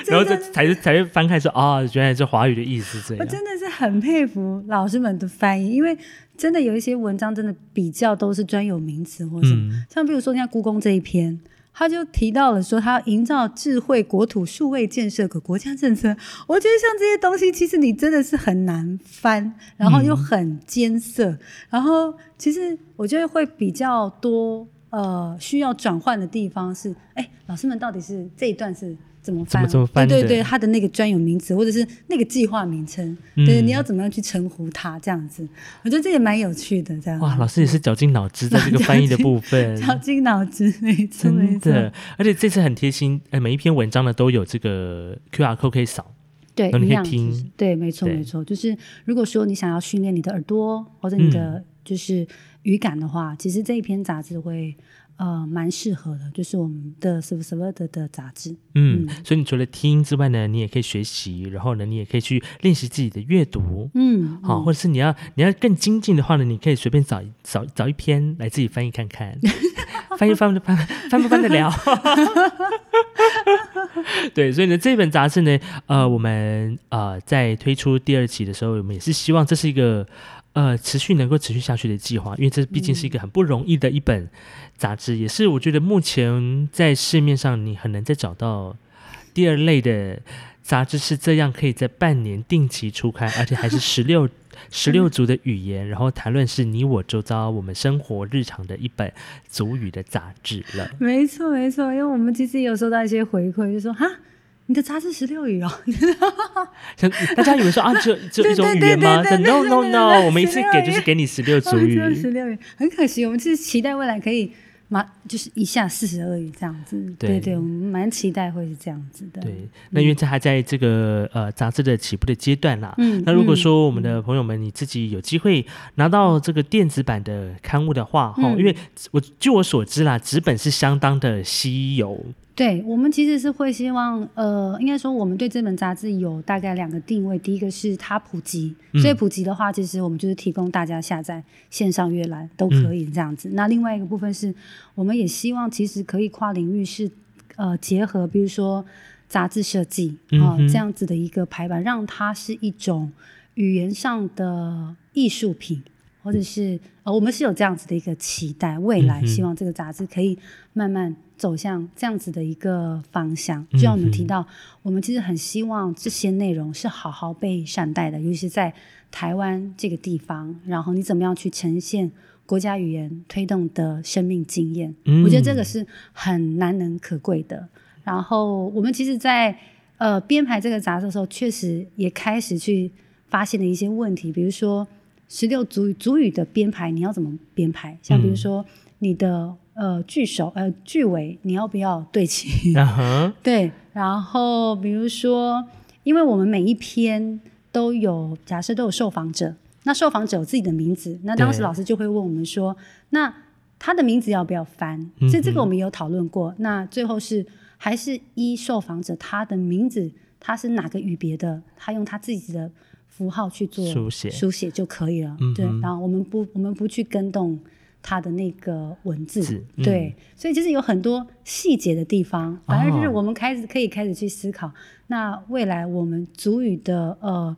然后这才是才会翻开说啊、原来是华语的意思这样。我真的是很佩服老师们的翻译，因为真的有一些文章真的比较都是专有名词或什么，嗯像比如说你看故宫这一篇。他就提到了说，他要营造智慧国土数位建设的国家政策。我觉得像这些东西，其实你真的是很难翻，然后又很艰涩，然后其实我觉得会比较多呃需要转换的地方是，哎，老师们到底是这一段是怎么翻？怎么翻的对对对，它的那个专有名词或者是那个计划名称，嗯对，你要怎么样去称呼它？这样子，我觉得这也蛮有趣的。这样哇，老师也是绞尽脑汁在这个翻译的部分，绞尽脑汁，没错，没错，真的。而且这次很贴心，呃，每一篇文章呢都有这个 QR code 可以扫。对，你可以听就是对，没错，没错。就是如果说你想要训练你的耳朵或者你嗯的就是语感的话，其实这一篇杂志会呃蛮适合的，就是我们的什么什么的的杂志。嗯，嗯所以你除了听之外呢，你也可以学习，然后呢，你也可以去练习自己的阅读。嗯，好，嗯或者是你要你要更精进的话呢，你可以随便找一找找一篇来自己翻译看看，翻译翻不翻翻不翻得了？对，所以呢，这本杂志呢，呃，我们呃在推出第二期的时候，我们也是希望这是一个呃持续能够持续下去的计划，因为这毕竟是一个很不容易的一本杂志，也是我觉得目前在市面上你很难再找到第二类的杂志是这样可以在半年定期出刊，而且还是十六 十六族的语言，然后谈论是你我周遭我们生活日常的一本族语的杂志了。没错，没错，因为我们其实也有收到一些回馈，就说哈。你的杂志十六语哦，像大家以为说啊，只有只有一种语言吗？No No No，我们一次16给就是给你十六族语十六语，很可惜。我们其实期待未来可以马就是一下四十二语这样子。对对对，我们蛮期待会是这样子的。对，那因为这还在这个呃杂志的起步的阶段啦。嗯那如果嗯说我们的朋友们你自己有机会拿到这个电子版的刊物的话，哈、嗯因为我据我所知啦，纸本是相当的稀有，对我们其实是会希望，呃，应该说我们对这本杂志有大概两个定位，第一个是它普及，嗯所以普及的话，其实我们就是提供大家下载线上阅览都可以这样子。那另外一个部分是，我们也希望其实可以跨领域是呃结合，比如说杂志设计啊、嗯这样子的一个排版，让它是一种语言上的艺术品。或者是呃，我们是有这样子的一个期待，未来希望这个杂志可以慢慢走向这样子的一个方向。就像我们提到，我们其实很希望这些内容是好好被善待的，尤其是在台湾这个地方，然后你怎么样去呈现国家语言推动的生命经验，嗯我觉得这个是很难能可贵的。然后我们其实在，呃编排这个杂志的时候，确实也开始去发现了一些问题，比如说十六族语族语的编排，你要怎么编排？像比如说你的呃句首呃句尾，你要不要对齐？嗯，对，然后比如说，因为我们每一篇都有假设都有受访者，那受访者有自己的名字，那当时老师就会问我们说，那他的名字要不要翻？嗯所以这个我们也有讨论过。那最后是还是依受访者他的名字，他是哪个语别的，他用他自己的符号去做书写。书写就可以了。嗯对，然后我们不我们不去跟动它的那个文字，嗯。对，所以其实有很多细节的地方，反而就是哦我们开始可以开始去思考，那未来我们主语的呃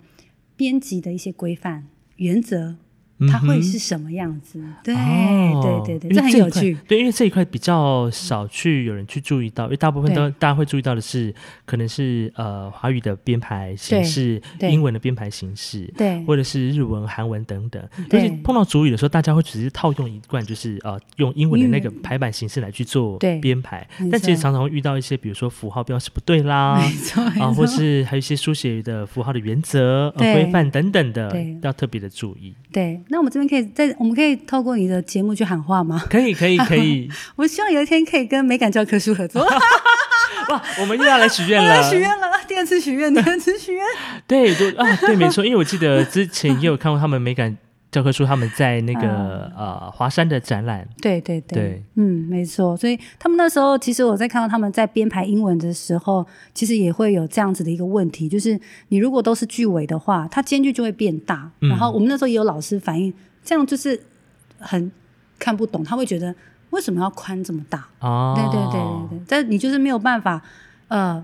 编辑的一些规范原则，它会是什么样子？对、哦对对对，这很有趣。对，因为这一块比较少去有人去注意到，因为大部分都大家会注意到的是，可能是呃华语的编排形式、英文的编排形式，对或者是日文、韩文等等。对而且碰到主语的时候，大家会只是套用一贯，就是呃用英文的那个排版形式来去做对编排，但其实常常会遇到一些，比如说符号标示不对啦。啊，错或是还有一些书写的符号的原则、规范等等的，要特别的注意。对。那我们这边可以在，我们可以透过你的节目去喊话吗？可以，可以，可以。我希望有一天可以跟美感教科书合作。哇，我们又要来许愿了 要。许愿了，第二次许愿，第二次许愿。对，就啊，对，没错，因为我记得之前也有看过他们美感教科书，他们在那个、呃华山的展览，对对对，对嗯，没错。所以他们那时候，其实我在看到他们在编排英文的时候，其实也会有这样子的一个问题，就是你如果都是句尾的话，它间距就会变大。嗯然后我们那时候也有老师反映，这样就是很看不懂，他会觉得为什么要宽这么大？哦，对对对对对，但你就是没有办法，呃，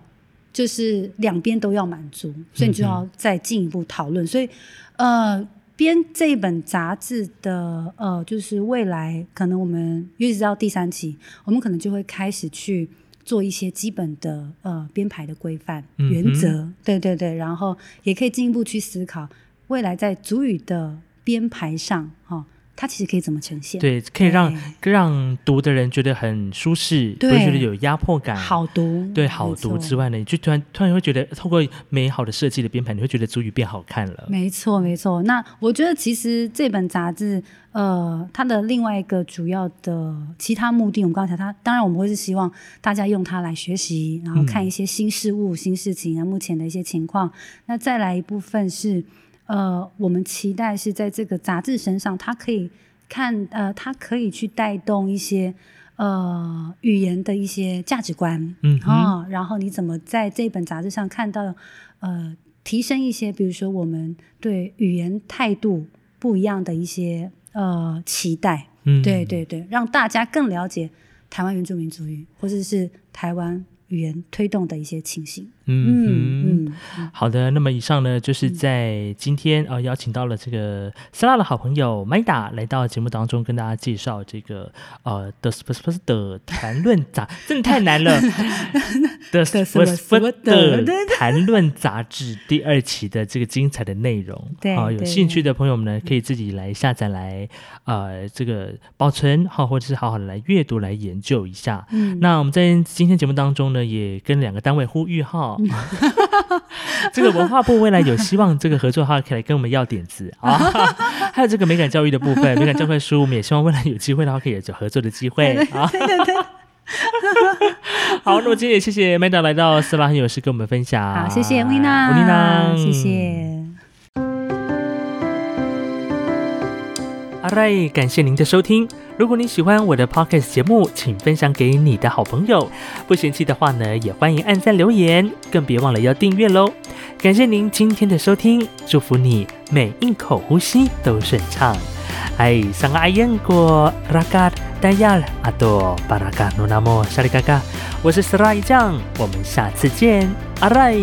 就是两边都要满足，所以你就要再进一步讨论。所以，呃，编这一本杂志的，呃，就是未来可能我们一直到第三期，我们可能就会开始去做一些基本的呃编排的规范原则，对对对，然后也可以进一步去思考未来在主语的编排上，哈、它其实可以怎么呈现？对，可以让让读的人觉得很舒适，会觉得有压迫感，好读，对，好读之外呢，你就突然突然会觉得，透过美好的设计的编排，你会觉得主语变好看了。没错，没错。那我觉得其实这本杂志，呃，它的另外一个主要的其他目的，我们刚才它当然我们会是希望大家用它来学习，然后看一些新事物、新事情啊，目前的一些情况。那再来一部分是，呃，我们期待是在这个杂志身上，它可以看，呃，它可以去带动一些。呃，语言的一些价值观，嗯哼啊、然后你怎么在这本杂志上看到，呃，提升一些，比如说我们对语言态度不一样的一些呃期待，嗯，对对对，让大家更了解台湾原住民族语或者是台湾语言推动的一些情形。嗯好的，那么以上呢，就是在今天呃邀请到了这个斯拉的好朋友 Maida 来到节目当中，跟大家介绍这个呃的不是不是的谈论杂，真的太难了的什么什么的谈论杂志第二期的这个精彩的内容。对好，有兴趣的朋友们呢，可以自己来下载来呃这个保存好，或者是好好的来阅读来研究一下。嗯那我们在今天节目当中呢，也跟两个单位呼吁哈，这个文化部未来有希望这个合作的话，可以来跟我们要点子啊。还有这个美感教育的部分，美感教科书，我们也希望未来有机会的话，可以有合作的机会啊。好，那么今天也谢谢 Manda 来到斯拉很有事跟我们分享。好，谢谢维娜，维娜，谢。谢。好嘞，感谢您的收听。如果你喜欢我的 podcast 节目，请分享给你的好朋友。不嫌弃的话呢，也欢迎按赞留言，更别忘了要订阅喽。感谢您今天的收听，祝福你每一口呼吸都顺畅。哎，上个阿燕过拉嘎达亚阿多巴拉嘎努纳莫沙里嘎嘎，我是斯拉一将，我们下次见，阿来。